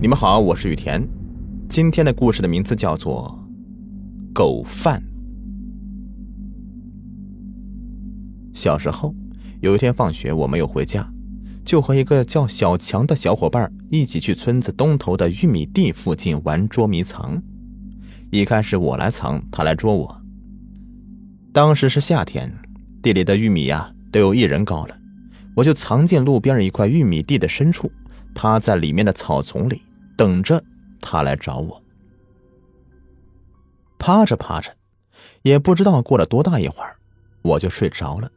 你们好，我是雨田。今天的故事的名字叫做《狗饭》。小时候，有一天放学，我没有回家，就和一个叫小强的小伙伴一起去村子东头的玉米地附近玩捉迷藏。一开始我来藏，他来捉我。当时是夏天，地里的玉米呀都有一人高了，我就藏进路边一块玉米地的深处，趴在里面的草丛里。等着他来找我，趴着趴着，也不知道过了多大一会儿，我就睡着了。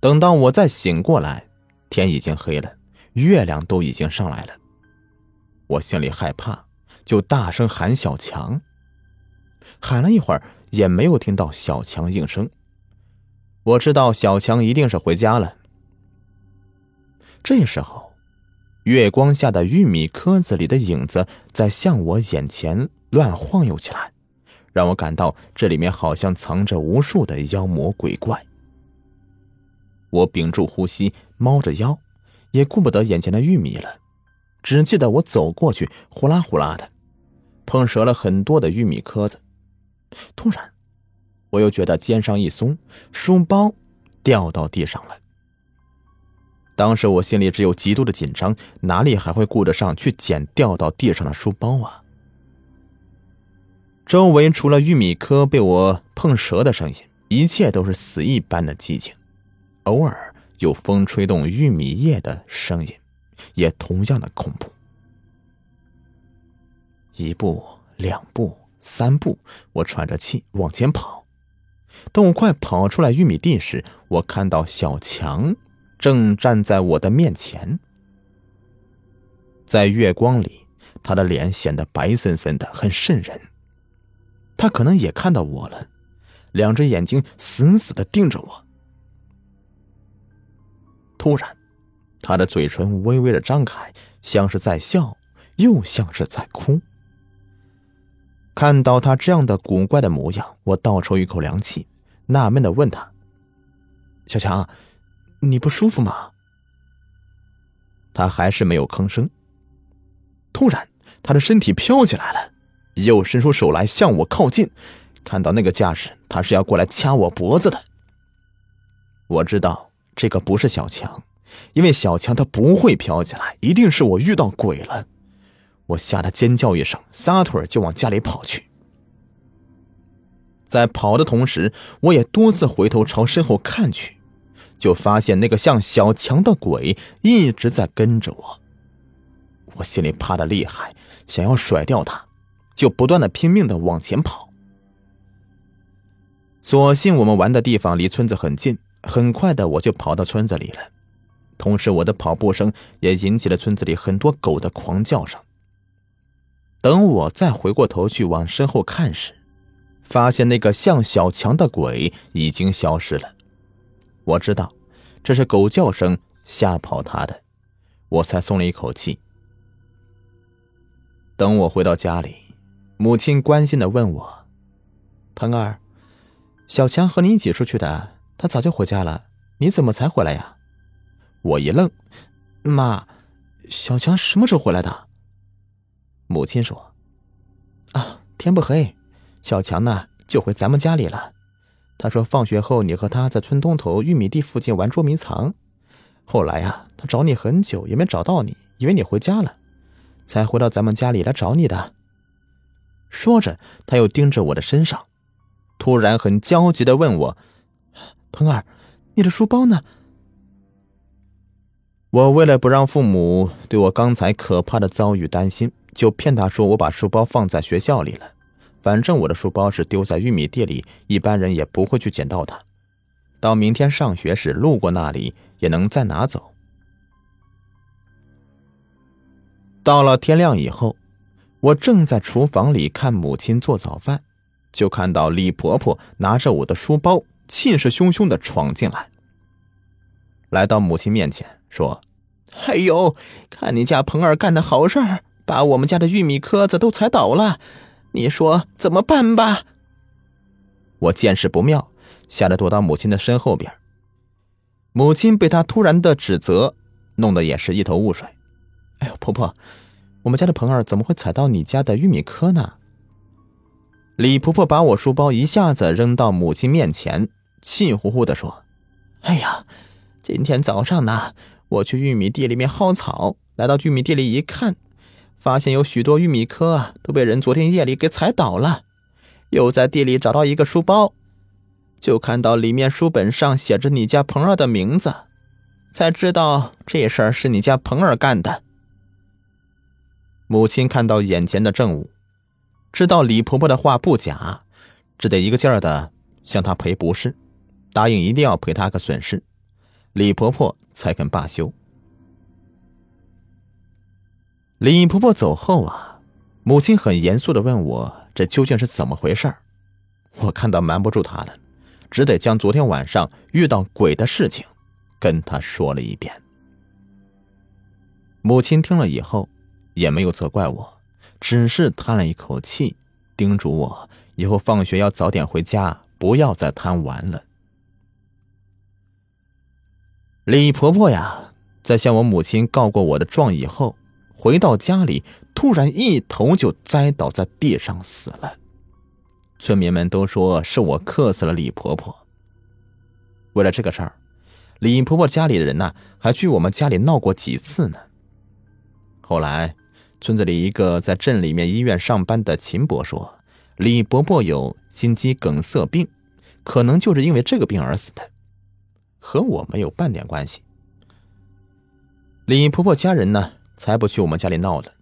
等到我再醒过来，天已经黑了，月亮都已经上来了。我心里害怕，就大声喊小强。喊了一会儿，也没有听到小强应声。我知道小强一定是回家了。这时候。月光下的玉米壳子里的影子在向我眼前乱晃悠起来，让我感到这里面好像藏着无数的妖魔鬼怪。我屏住呼吸，猫着腰，也顾不得眼前的玉米了，只记得我走过去，呼啦呼啦的碰折了很多的玉米壳子。突然，我又觉得肩上一松，书包掉到地上了。当时我心里只有极度的紧张，哪里还会顾得上去捡掉到地上的书包啊？周围除了玉米壳被我碰折的声音，一切都是死一般的寂静，偶尔有风吹动玉米叶的声音，也同样的恐怖。一步，两步，三步，我喘着气往前跑。等我快跑出来玉米地时，我看到小强。正站在我的面前，在月光里，他的脸显得白森森的，很瘆人。他可能也看到我了，两只眼睛死死的盯着我。突然，他的嘴唇微微的张开，像是在笑，又像是在哭。看到他这样的古怪的模样，我倒抽一口凉气，纳闷的问他：“小强。”你不舒服吗？他还是没有吭声。突然，他的身体飘起来了，又伸出手来向我靠近。看到那个架势，他是要过来掐我脖子的。我知道这个不是小强，因为小强他不会飘起来，一定是我遇到鬼了。我吓得尖叫一声，撒腿就往家里跑去。在跑的同时，我也多次回头朝身后看去。就发现那个像小强的鬼一直在跟着我，我心里怕的厉害，想要甩掉他，就不断的拼命的往前跑。所幸我们玩的地方离村子很近，很快的我就跑到村子里了。同时，我的跑步声也引起了村子里很多狗的狂叫声。等我再回过头去往身后看时，发现那个像小强的鬼已经消失了。我知道，这是狗叫声吓跑他的，我才松了一口气。等我回到家里，母亲关心的问我：“鹏儿，小强和你一起出去的，他早就回家了，你怎么才回来呀？”我一愣：“妈，小强什么时候回来的？”母亲说：“啊，天不黑，小强呢就回咱们家里了。”他说：“放学后，你和他在村东头玉米地附近玩捉迷藏。后来呀，他找你很久也没找到你，以为你回家了，才回到咱们家里来找你的。”说着，他又盯着我的身上，突然很焦急的问我：“鹏儿，你的书包呢？”我为了不让父母对我刚才可怕的遭遇担心，就骗他说我把书包放在学校里了。反正我的书包是丢在玉米地里，一般人也不会去捡到它。到明天上学时路过那里，也能再拿走。到了天亮以后，我正在厨房里看母亲做早饭，就看到李婆婆拿着我的书包，气势汹汹的闯进来，来到母亲面前说：“哎呦，看你家鹏儿干的好事儿，把我们家的玉米壳子都踩倒了。”你说怎么办吧？我见势不妙，吓得躲到母亲的身后边。母亲被他突然的指责弄得也是一头雾水。哎呦，婆婆，我们家的鹏儿怎么会踩到你家的玉米棵呢？李婆婆把我书包一下子扔到母亲面前，气呼呼地说：“哎呀，今天早上呢，我去玉米地里面薅草，来到玉米地里一看，发现有许多玉米窠都被人昨天夜里给踩倒了。又在地里找到一个书包，就看到里面书本上写着你家鹏儿的名字，才知道这事儿是你家鹏儿干的。”母亲看到眼前的证物，知道李婆婆的话不假，只得一个劲儿的向她赔不是，答应一定要赔她个损失，李婆婆才肯罢休。李婆婆走后啊，母亲很严肃的问我：“这究竟是怎么回事？”我看到瞒不住她了，只得将昨天晚上遇到鬼的事情跟她说了一遍。母亲听了以后。也没有责怪我，只是叹了一口气，叮嘱我以后放学要早点回家，不要再贪玩了。李婆婆呀，在向我母亲告过我的状以后，回到家里，突然一头就栽倒在地上死了。村民们都说是我克死了李婆婆。为了这个事儿，李婆婆家里的人呢，还去我们家里闹过几次呢。后来。村子里一个在镇里面医院上班的秦伯说：“李伯伯有心肌梗塞病，可能就是因为这个病而死的，和我没有半点关系。”李婆婆家人呢，才不去我们家里闹了。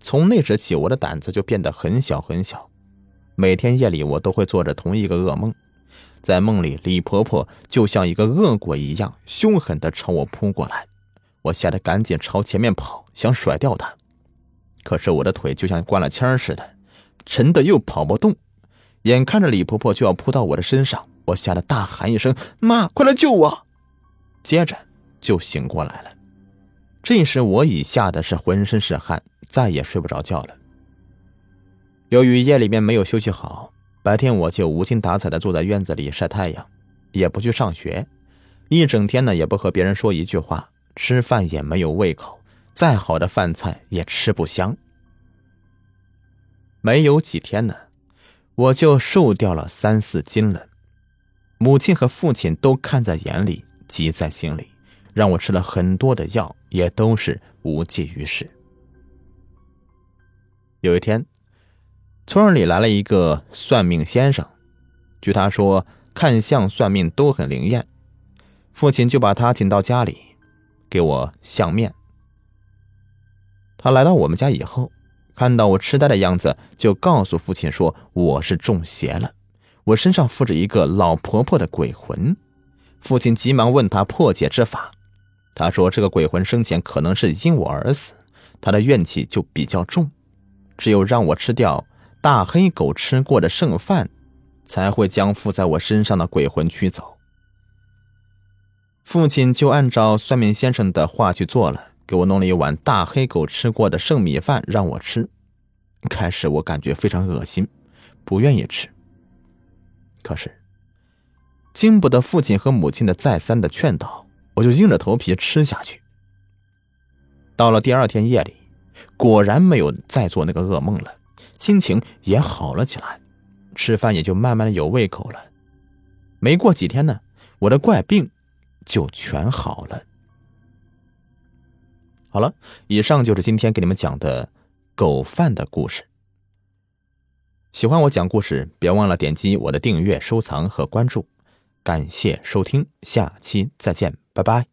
从那时起，我的胆子就变得很小很小，每天夜里我都会做着同一个噩梦，在梦里，李婆婆就像一个恶鬼一样，凶狠的朝我扑过来。我吓得赶紧朝前面跑，想甩掉她，可是我的腿就像灌了铅似的，沉的又跑不动。眼看着李婆婆就要扑到我的身上，我吓得大喊一声：“妈，快来救我！”接着就醒过来了。这时我已吓得是浑身是汗，再也睡不着觉了。由于夜里面没有休息好，白天我就无精打采的坐在院子里晒太阳，也不去上学，一整天呢也不和别人说一句话。吃饭也没有胃口，再好的饭菜也吃不香。没有几天呢，我就瘦掉了三四斤了。母亲和父亲都看在眼里，急在心里，让我吃了很多的药，也都是无济于事。有一天，村里来了一个算命先生，据他说，看相算命都很灵验。父亲就把他请到家里。给我相面。他来到我们家以后，看到我痴呆的样子，就告诉父亲说我是中邪了，我身上附着一个老婆婆的鬼魂。父亲急忙问他破解之法，他说这个鬼魂生前可能是因我而死，他的怨气就比较重，只有让我吃掉大黑狗吃过的剩饭，才会将附在我身上的鬼魂驱走。父亲就按照算命先生的话去做了，给我弄了一碗大黑狗吃过的剩米饭让我吃。开始我感觉非常恶心，不愿意吃。可是经不得父亲和母亲的再三的劝导，我就硬着头皮吃下去。到了第二天夜里，果然没有再做那个噩梦了，心情也好了起来，吃饭也就慢慢的有胃口了。没过几天呢，我的怪病。就全好了。好了，以上就是今天给你们讲的狗饭的故事。喜欢我讲故事，别忘了点击我的订阅、收藏和关注。感谢收听，下期再见，拜拜。